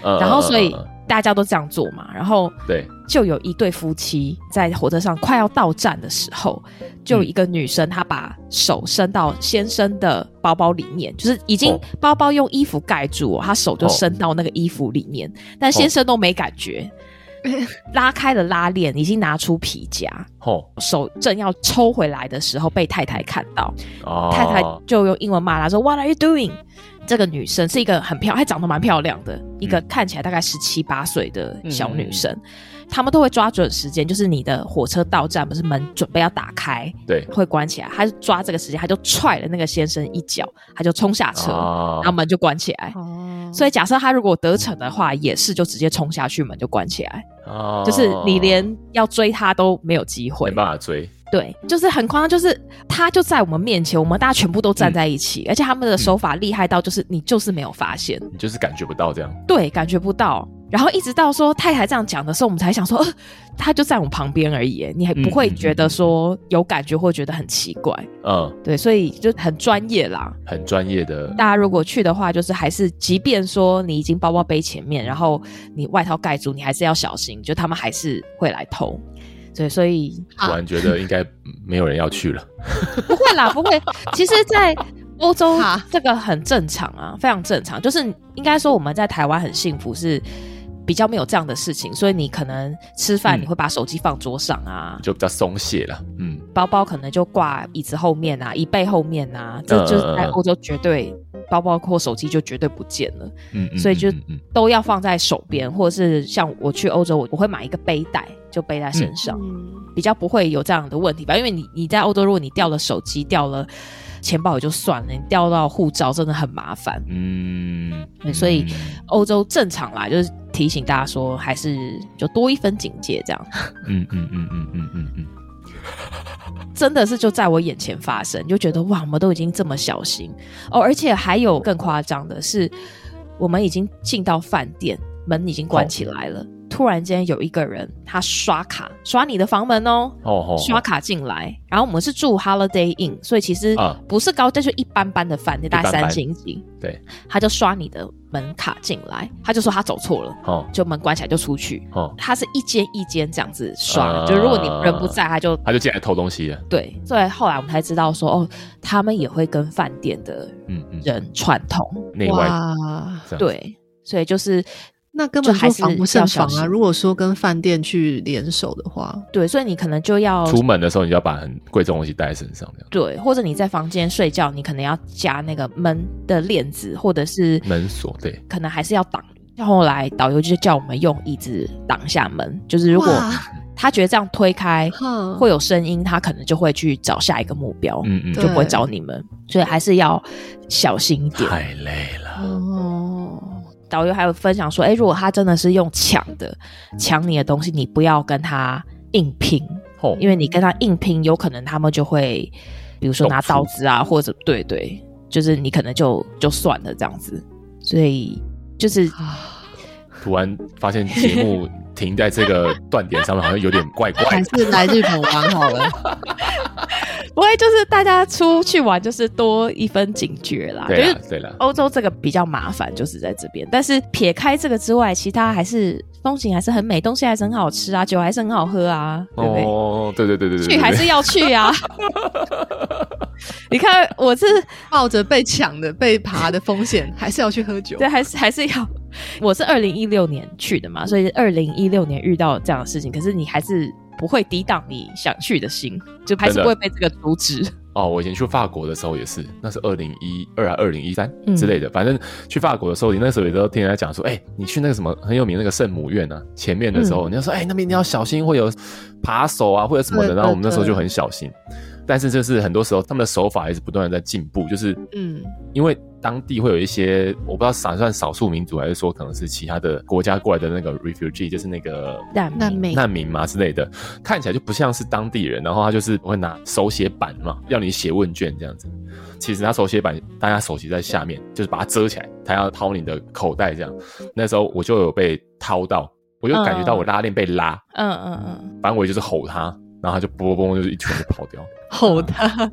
然后所以。大家都这样做嘛，然后对，就有一对夫妻在火车上快要到站的时候，就有一个女生她把手伸到先生的包包里面，就是已经包包用衣服盖住，她手就伸到那个衣服里面，但先生都没感觉。*laughs* 拉开了拉链，已经拿出皮夹，手正要抽回来的时候，被太太看到，哦太太就用英文骂他说：“What are you doing？” 这个女生是一个很漂亮，还长得蛮漂亮的，一个看起来大概十七八岁的小女生。嗯、他们都会抓准时间，就是你的火车到站，不是门准备要打开，对，会关起来。他就抓这个时间，他就踹了那个先生一脚，他就冲下车，哦、然后门就关起来。哦、所以假设他如果得逞的话，也是就直接冲下去，门就关起来。哦，就是你连要追他都没有机会，没办法追。对，就是很夸张，就是他就在我们面前，我们大家全部都站在一起，嗯、而且他们的手法厉害到，就是你就是没有发现，你就是感觉不到这样。对，感觉不到。然后一直到说太太这样讲的时候，我们才想说，呃，他就在我们旁边而已，你还不会觉得说有感觉或觉得很奇怪。嗯，对，所以就很专业啦，很专业的。大家如果去的话，就是还是，即便说你已经包包背前面，然后你外套盖住，你还是要小心，就他们还是会来偷。对，所以突然觉得应该没有人要去了。不会啦，不会。其实，在欧洲 *laughs* 这个很正常啊，非常正常。就是应该说我们在台湾很幸福，是比较没有这样的事情。所以你可能吃饭你会把手机放桌上啊，就比较松懈了。嗯，包包可能就挂椅子后面啊，椅背后面啊，这就是在欧洲绝对包包或手机就绝对不见了。嗯，所以就都要放在手边，或者是像我去欧洲，我我会买一个背带。就背在身上，嗯、比较不会有这样的问题吧？因为你你在欧洲，如果你掉了手机、掉了钱包也就算了，你掉到护照真的很麻烦。嗯，所以欧洲正常啦，就是提醒大家说，还是就多一分警戒这样。嗯嗯嗯嗯嗯嗯嗯，真的是就在我眼前发生，就觉得哇，我们都已经这么小心哦，而且还有更夸张的是，我们已经进到饭店，门已经关起来了。哦突然间有一个人，他刷卡刷你的房门哦，oh, oh, oh. 刷卡进来。然后我们是住 Holiday Inn，所以其实不是高，但是一般般的饭店，大概三星级。对，他就刷你的门卡进来，他就说他走错了，oh. 就门关起来就出去。Oh. 他是一间一间这样子刷，uh, 就如果你人不在，他就他就进来偷东西了。对，所以后来我们才知道说，哦，他们也会跟饭店的人串通，内外对，所以就是。那根本还是防不胜防啊！如果说跟饭店去联手的话，对，所以你可能就要出门的时候，你就要把很贵重东西带在身上，这样对，或者你在房间睡觉，你可能要加那个门的链子，或者是门锁，对，可能还是要挡。后来导游就叫我们用椅子挡下门，就是如果他觉得这样推开会有声音，他可能就会去找下一个目标，嗯嗯，就不会找你们，所以还是要小心一点。太累了哦。导游还有分享说，哎，如果他真的是用抢的抢你的东西，你不要跟他硬拼，哦，因为你跟他硬拼，有可能他们就会，比如说拿刀子啊，或者对对，就是你可能就就算了这样子，所以就是突然发现节目 *laughs* 停在这个断点上面，好像有点怪怪的，还是来日本玩好了。*laughs* *laughs* 不会，就是大家出去玩，就是多一分警觉啦。对了，对了，欧洲这个比较麻烦，就是在这边。但是撇开这个之外，其他还是风景还是很美，东西还是很好吃啊，酒还是很好喝啊，对不对？哦，对对对对对，去还是要去啊。你看，我是冒着被抢的、被爬的风险，还是要去喝酒。*laughs* 对，还是还是要。我是二零一六年去的嘛，所以二零一六年遇到这样的事情，可是你还是。不会抵挡你想去的心，就还是不会被这个阻止。哦，我以前去法国的时候也是，那是二零一二啊，二零一三之类的。嗯、反正去法国的时候，你那时候也都听人家讲说，哎、欸，你去那个什么很有名那个圣母院啊，前面的时候，嗯、你要说，哎、欸，那边你要小心，会有扒手啊，或者什么的。然后我们那时候就很小心。但是就是很多时候，他们的手法还是不断的在进步，就是嗯，因为当地会有一些我不知道算不算少数民族，还是说可能是其他的国家过来的那个 refugee，就是那个难民难民嘛之类的，看起来就不像是当地人。然后他就是会拿手写板嘛，要你写问卷这样子。其实他手写板，大家手写在下面，就是把它遮起来，他要掏你的口袋这样。那时候我就有被掏到，我就感觉到我拉链被拉，嗯嗯嗯，反正我就是吼他，然后他就啵啵啵就是一拳就跑掉，*laughs* 吼他。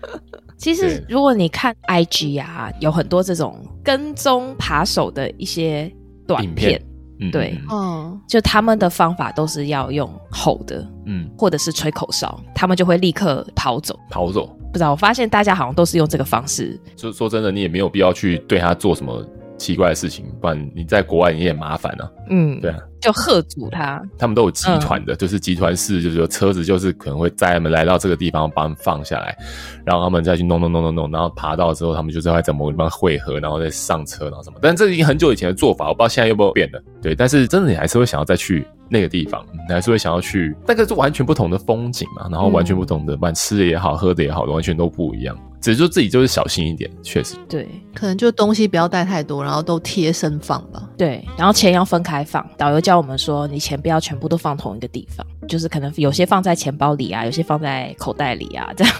*laughs* 其实，如果你看 IG 啊，有很多这种跟踪扒手的一些短片，片对，嗯，就他们的方法都是要用吼的，嗯，或者是吹口哨，他们就会立刻跑走，跑走。不知道，我发现大家好像都是用这个方式。就说真的，你也没有必要去对他做什么。奇怪的事情，不然你在国外你也麻烦啊。嗯，对啊，就吓阻他。他们都有集团的，嗯、就是集团式，就是说车子就是可能会载他们来到这个地方，把他们放下来，然后他们再去弄弄弄弄弄，然后爬到之后，他们就是会在某个地方汇合，然后再上车，然后什么。但这已经很久以前的做法，我不知道现在有没有变了。对，但是真的你还是会想要再去那个地方，你还是会想要去，那个是完全不同的风景嘛，然后完全不同的，不管吃的也好，喝的也好，完全都不一样。只是说自己就是小心一点，确实。对，可能就东西不要带太多，然后都贴身放吧。对，然后钱要分开放。导游教我们说，你钱不要全部都放同一个地方，就是可能有些放在钱包里啊，有些放在口袋里啊，这样，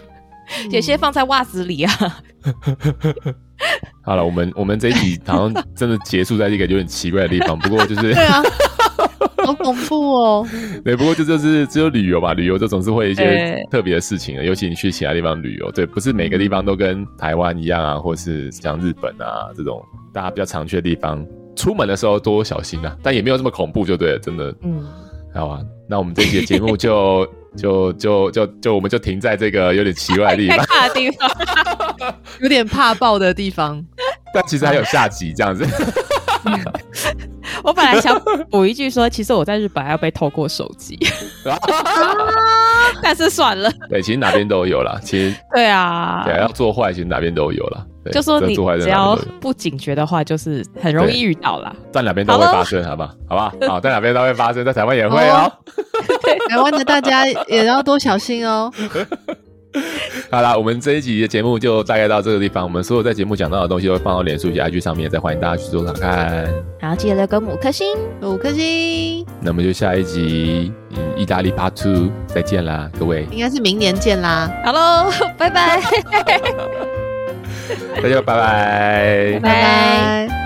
嗯、有些放在袜子里啊。*laughs* 好了，我们我们这一集好像真的结束在一个有点奇怪的地方，不过就是对啊。*laughs* 好恐怖哦！*laughs* 对，不过这就是只有旅游吧，旅游就总是会一些特别的事情的，尤其你去其他地方旅游，对，不是每个地方都跟台湾一样啊，或是像日本啊这种大家比较常去的地方，出门的时候多小心啊，但也没有这么恐怖，就对了，真的。嗯，好啊，那我们这期的节目就就就就就我们就停在这个有点奇怪的地方，怕的地方，有点怕爆的地方，*laughs* 但其实还有下集这样子。我本来想补一句说，其实我在日本还要被偷过手机，*laughs* 但是算了。对，其实哪边都有啦。其实对啊，对，要做坏，其实哪边都有啦。就说你只要不警觉的话，就是很容易遇到啦。在哪边都会发生，好吧好？好不好？好，在哪边都会发生，在台湾也会哦。*laughs* 台湾的大家也要多小心哦。*laughs* 好啦，我们这一集的节目就大概到这个地方。我们所有在节目讲到的东西都会放到脸书及 IG 上面，再欢迎大家去做看看。好，记得给五颗星，五颗星。那么就下一集意大利 Part Two 再见啦，各位。应该是明年见啦。Hello，*laughs* 拜拜。大家拜拜，拜拜。